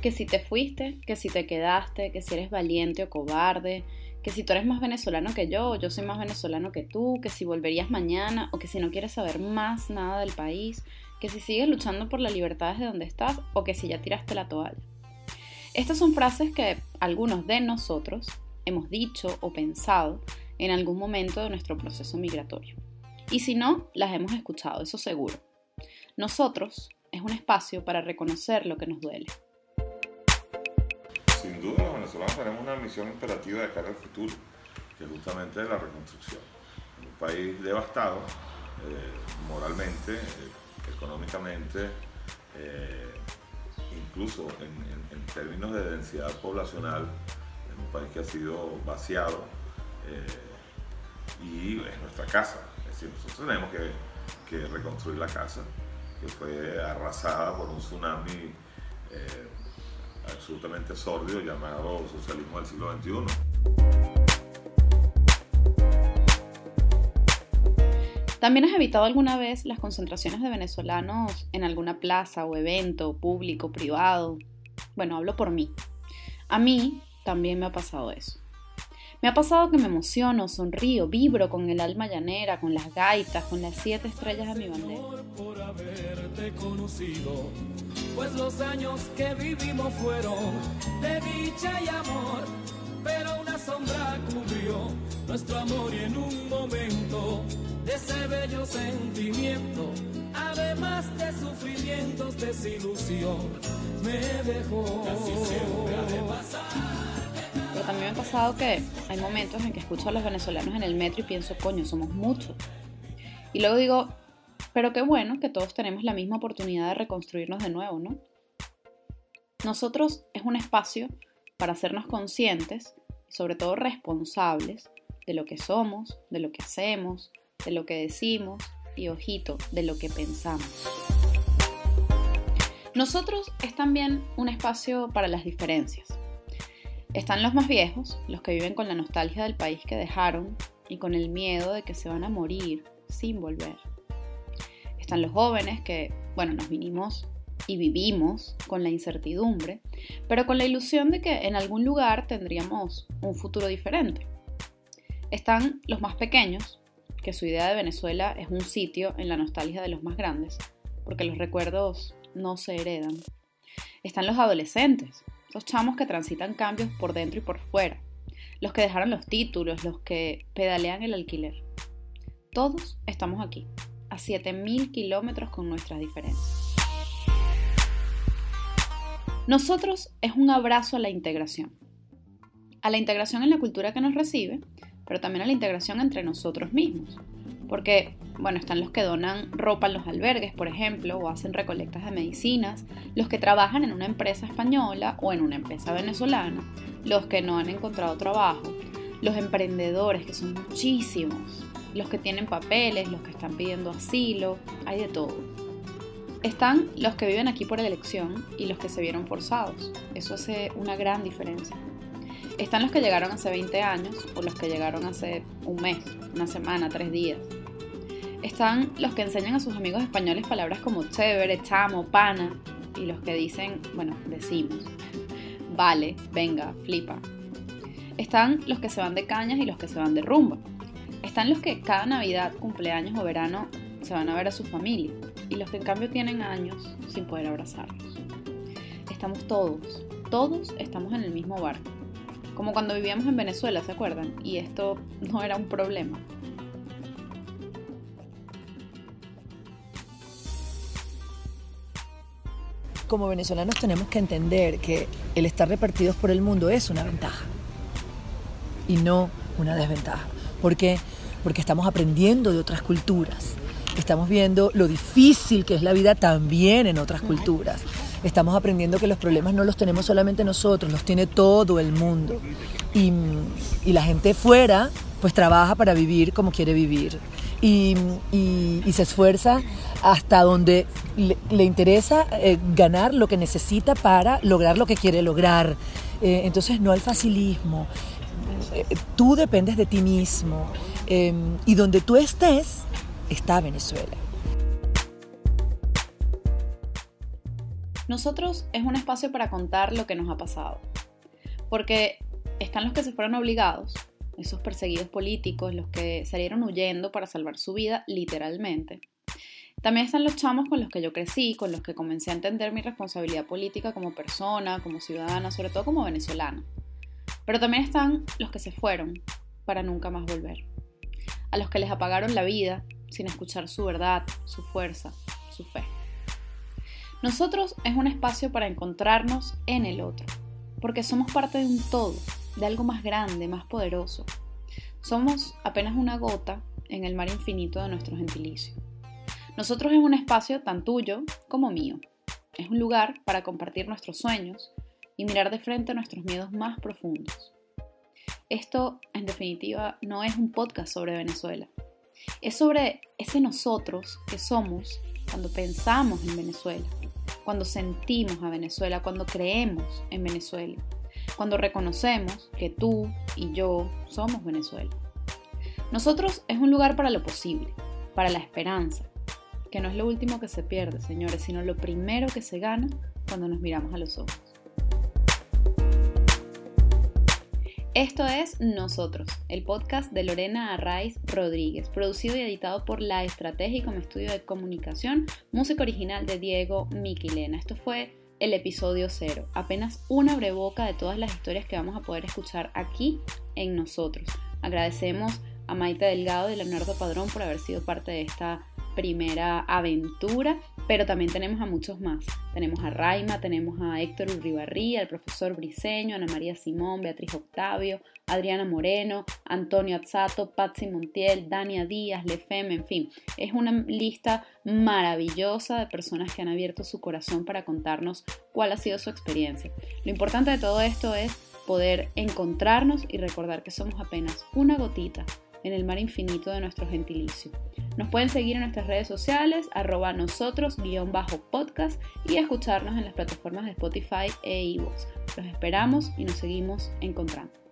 que si te fuiste, que si te quedaste, que si eres valiente o cobarde, que si tú eres más venezolano que yo, yo soy más venezolano que tú, que si volverías mañana o que si no quieres saber más nada del país, que si sigues luchando por la libertad desde donde estás o que si ya tiraste la toalla. Estas son frases que algunos de nosotros hemos dicho o pensado en algún momento de nuestro proceso migratorio. Y si no, las hemos escuchado, eso seguro. Nosotros es un espacio para reconocer lo que nos duele. Sin duda los venezolanos tenemos una misión imperativa de cara al futuro, que es justamente la reconstrucción. Un país devastado, eh, moralmente, eh, económicamente, eh, incluso en, términos de densidad poblacional, es un país que ha sido vaciado y es nuestra casa. Es decir, nosotros tenemos que, reconstruir la casa, que fue arrasada por un tsunami absolutamente sordio llamado socialismo del siglo XXI. ¿También has evitado alguna vez las concentraciones de venezolanos en alguna plaza o evento público, privado? Bueno, hablo por mí. A mí también me ha pasado eso. Me ha pasado que me emociono, sonrío, vibro con el alma llanera, con las gaitas, con las siete estrellas de mi bandera. Por haberte conocido, pues los años que vivimos fueron de dicha y amor, pero una sombra cubrió nuestro amor y en un momento de ese bello sentimiento, además de sufrimientos, desilusión, me dejó. Casi siempre ha de pasar me ha pasado que hay momentos en que escucho a los venezolanos en el metro y pienso, coño, somos muchos. Y luego digo, pero qué bueno que todos tenemos la misma oportunidad de reconstruirnos de nuevo, ¿no? Nosotros es un espacio para hacernos conscientes y sobre todo responsables de lo que somos, de lo que hacemos, de lo que decimos y, ojito, de lo que pensamos. Nosotros es también un espacio para las diferencias están los más viejos, los que viven con la nostalgia del país que dejaron y con el miedo de que se van a morir sin volver. Están los jóvenes que, bueno, nos vinimos y vivimos con la incertidumbre, pero con la ilusión de que en algún lugar tendríamos un futuro diferente. Están los más pequeños, que su idea de Venezuela es un sitio en la nostalgia de los más grandes, porque los recuerdos no se heredan. Están los adolescentes, los chamos que transitan cambios por dentro y por fuera, los que dejaron los títulos, los que pedalean el alquiler. Todos estamos aquí, a 7.000 kilómetros con nuestras diferencias. Nosotros es un abrazo a la integración. A la integración en la cultura que nos recibe, pero también a la integración entre nosotros mismos. Porque, bueno, están los que donan ropa en los albergues, por ejemplo, o hacen recolectas de medicinas, los que trabajan en una empresa española o en una empresa venezolana, los que no han encontrado trabajo, los emprendedores, que son muchísimos, los que tienen papeles, los que están pidiendo asilo, hay de todo. Están los que viven aquí por elección y los que se vieron forzados. Eso hace una gran diferencia. Están los que llegaron hace 20 años o los que llegaron hace un mes, una semana, tres días. Están los que enseñan a sus amigos españoles palabras como chévere, chamo, pana, y los que dicen, bueno, decimos, vale, venga, flipa. Están los que se van de cañas y los que se van de rumba. Están los que cada Navidad, cumpleaños o verano se van a ver a su familia y los que en cambio tienen años sin poder abrazarlos. Estamos todos, todos estamos en el mismo barco. Como cuando vivíamos en Venezuela, ¿se acuerdan? Y esto no era un problema. como venezolanos tenemos que entender que el estar repartidos por el mundo es una ventaja y no una desventaja. ¿Por qué? Porque estamos aprendiendo de otras culturas. Estamos viendo lo difícil que es la vida también en otras culturas. Estamos aprendiendo que los problemas no los tenemos solamente nosotros, los tiene todo el mundo. Y, la gente fuera pues trabaja para vivir como quiere vivir y, se esfuerza hasta donde le, interesa eh, ganar lo que necesita para lograr lo que quiere lograr. Eh, entonces no hay facilismo. Eh, tú dependes de ti mismo y donde tú estés está Venezuela. Nosotros es un espacio para contar lo que nos ha pasado, porque están los que se fueron obligados, esos perseguidos políticos, los que salieron huyendo para salvar su vida, literalmente. También están los chamos con los que yo crecí, con los que comencé a entender mi responsabilidad política como persona, como ciudadana, sobre todo como venezolana. Pero también están los que se fueron para nunca más volver. A los que les apagaron la vida sin escuchar su verdad, su fuerza, su fe. Nosotros es un espacio para encontrarnos en el otro, porque somos parte de un todo, de algo más grande, más poderoso. Somos apenas una gota en el mar infinito de nuestro gentilicio. Nosotros es un espacio tan tuyo como mío. Es un lugar para compartir nuestros sueños y mirar de frente nuestros miedos más profundos. Esto, en definitiva, no es un podcast sobre Venezuela. Es sobre ese nosotros que somos cuando pensamos en Venezuela, cuando sentimos a Venezuela, cuando creemos en Venezuela, cuando reconocemos que tú y yo somos Venezuela. Nosotros es un lugar para lo posible, para la esperanza, que no es lo último que se pierde, señores, sino lo primero que se gana cuando nos miramos a los ojos. Esto es Nosotros, el podcast de Lorena Arraiz Rodríguez, producido y editado por La Estrategia como estudio de comunicación, música original de Diego Miquilena. Esto fue el episodio cero, apenas una breboca de todas las historias que vamos a poder escuchar aquí en Nosotros. Agradecemos a Maite Delgado y Leonardo Padrón por haber sido parte de esta primera aventura, pero también tenemos a muchos más. Tenemos a Raima, tenemos a Héctor Urribarría, el profesor Briseño, Ana María Simón, Beatriz Octavio, Adriana Moreno, Antonio Azzato, Patsy Montiel, Dania Díaz, Lefem, en fin. Es una lista maravillosa de personas que han abierto su corazón para contarnos cuál ha sido su experiencia. Lo importante de todo esto es poder encontrarnos y recordar que somos apenas una gotita en el mar infinito de nuestro gentilicio. Nos pueden seguir en nuestras redes sociales, arroba nosotros-podcast y escucharnos en las plataformas de Spotify e iVoox. Los esperamos y nos seguimos encontrando.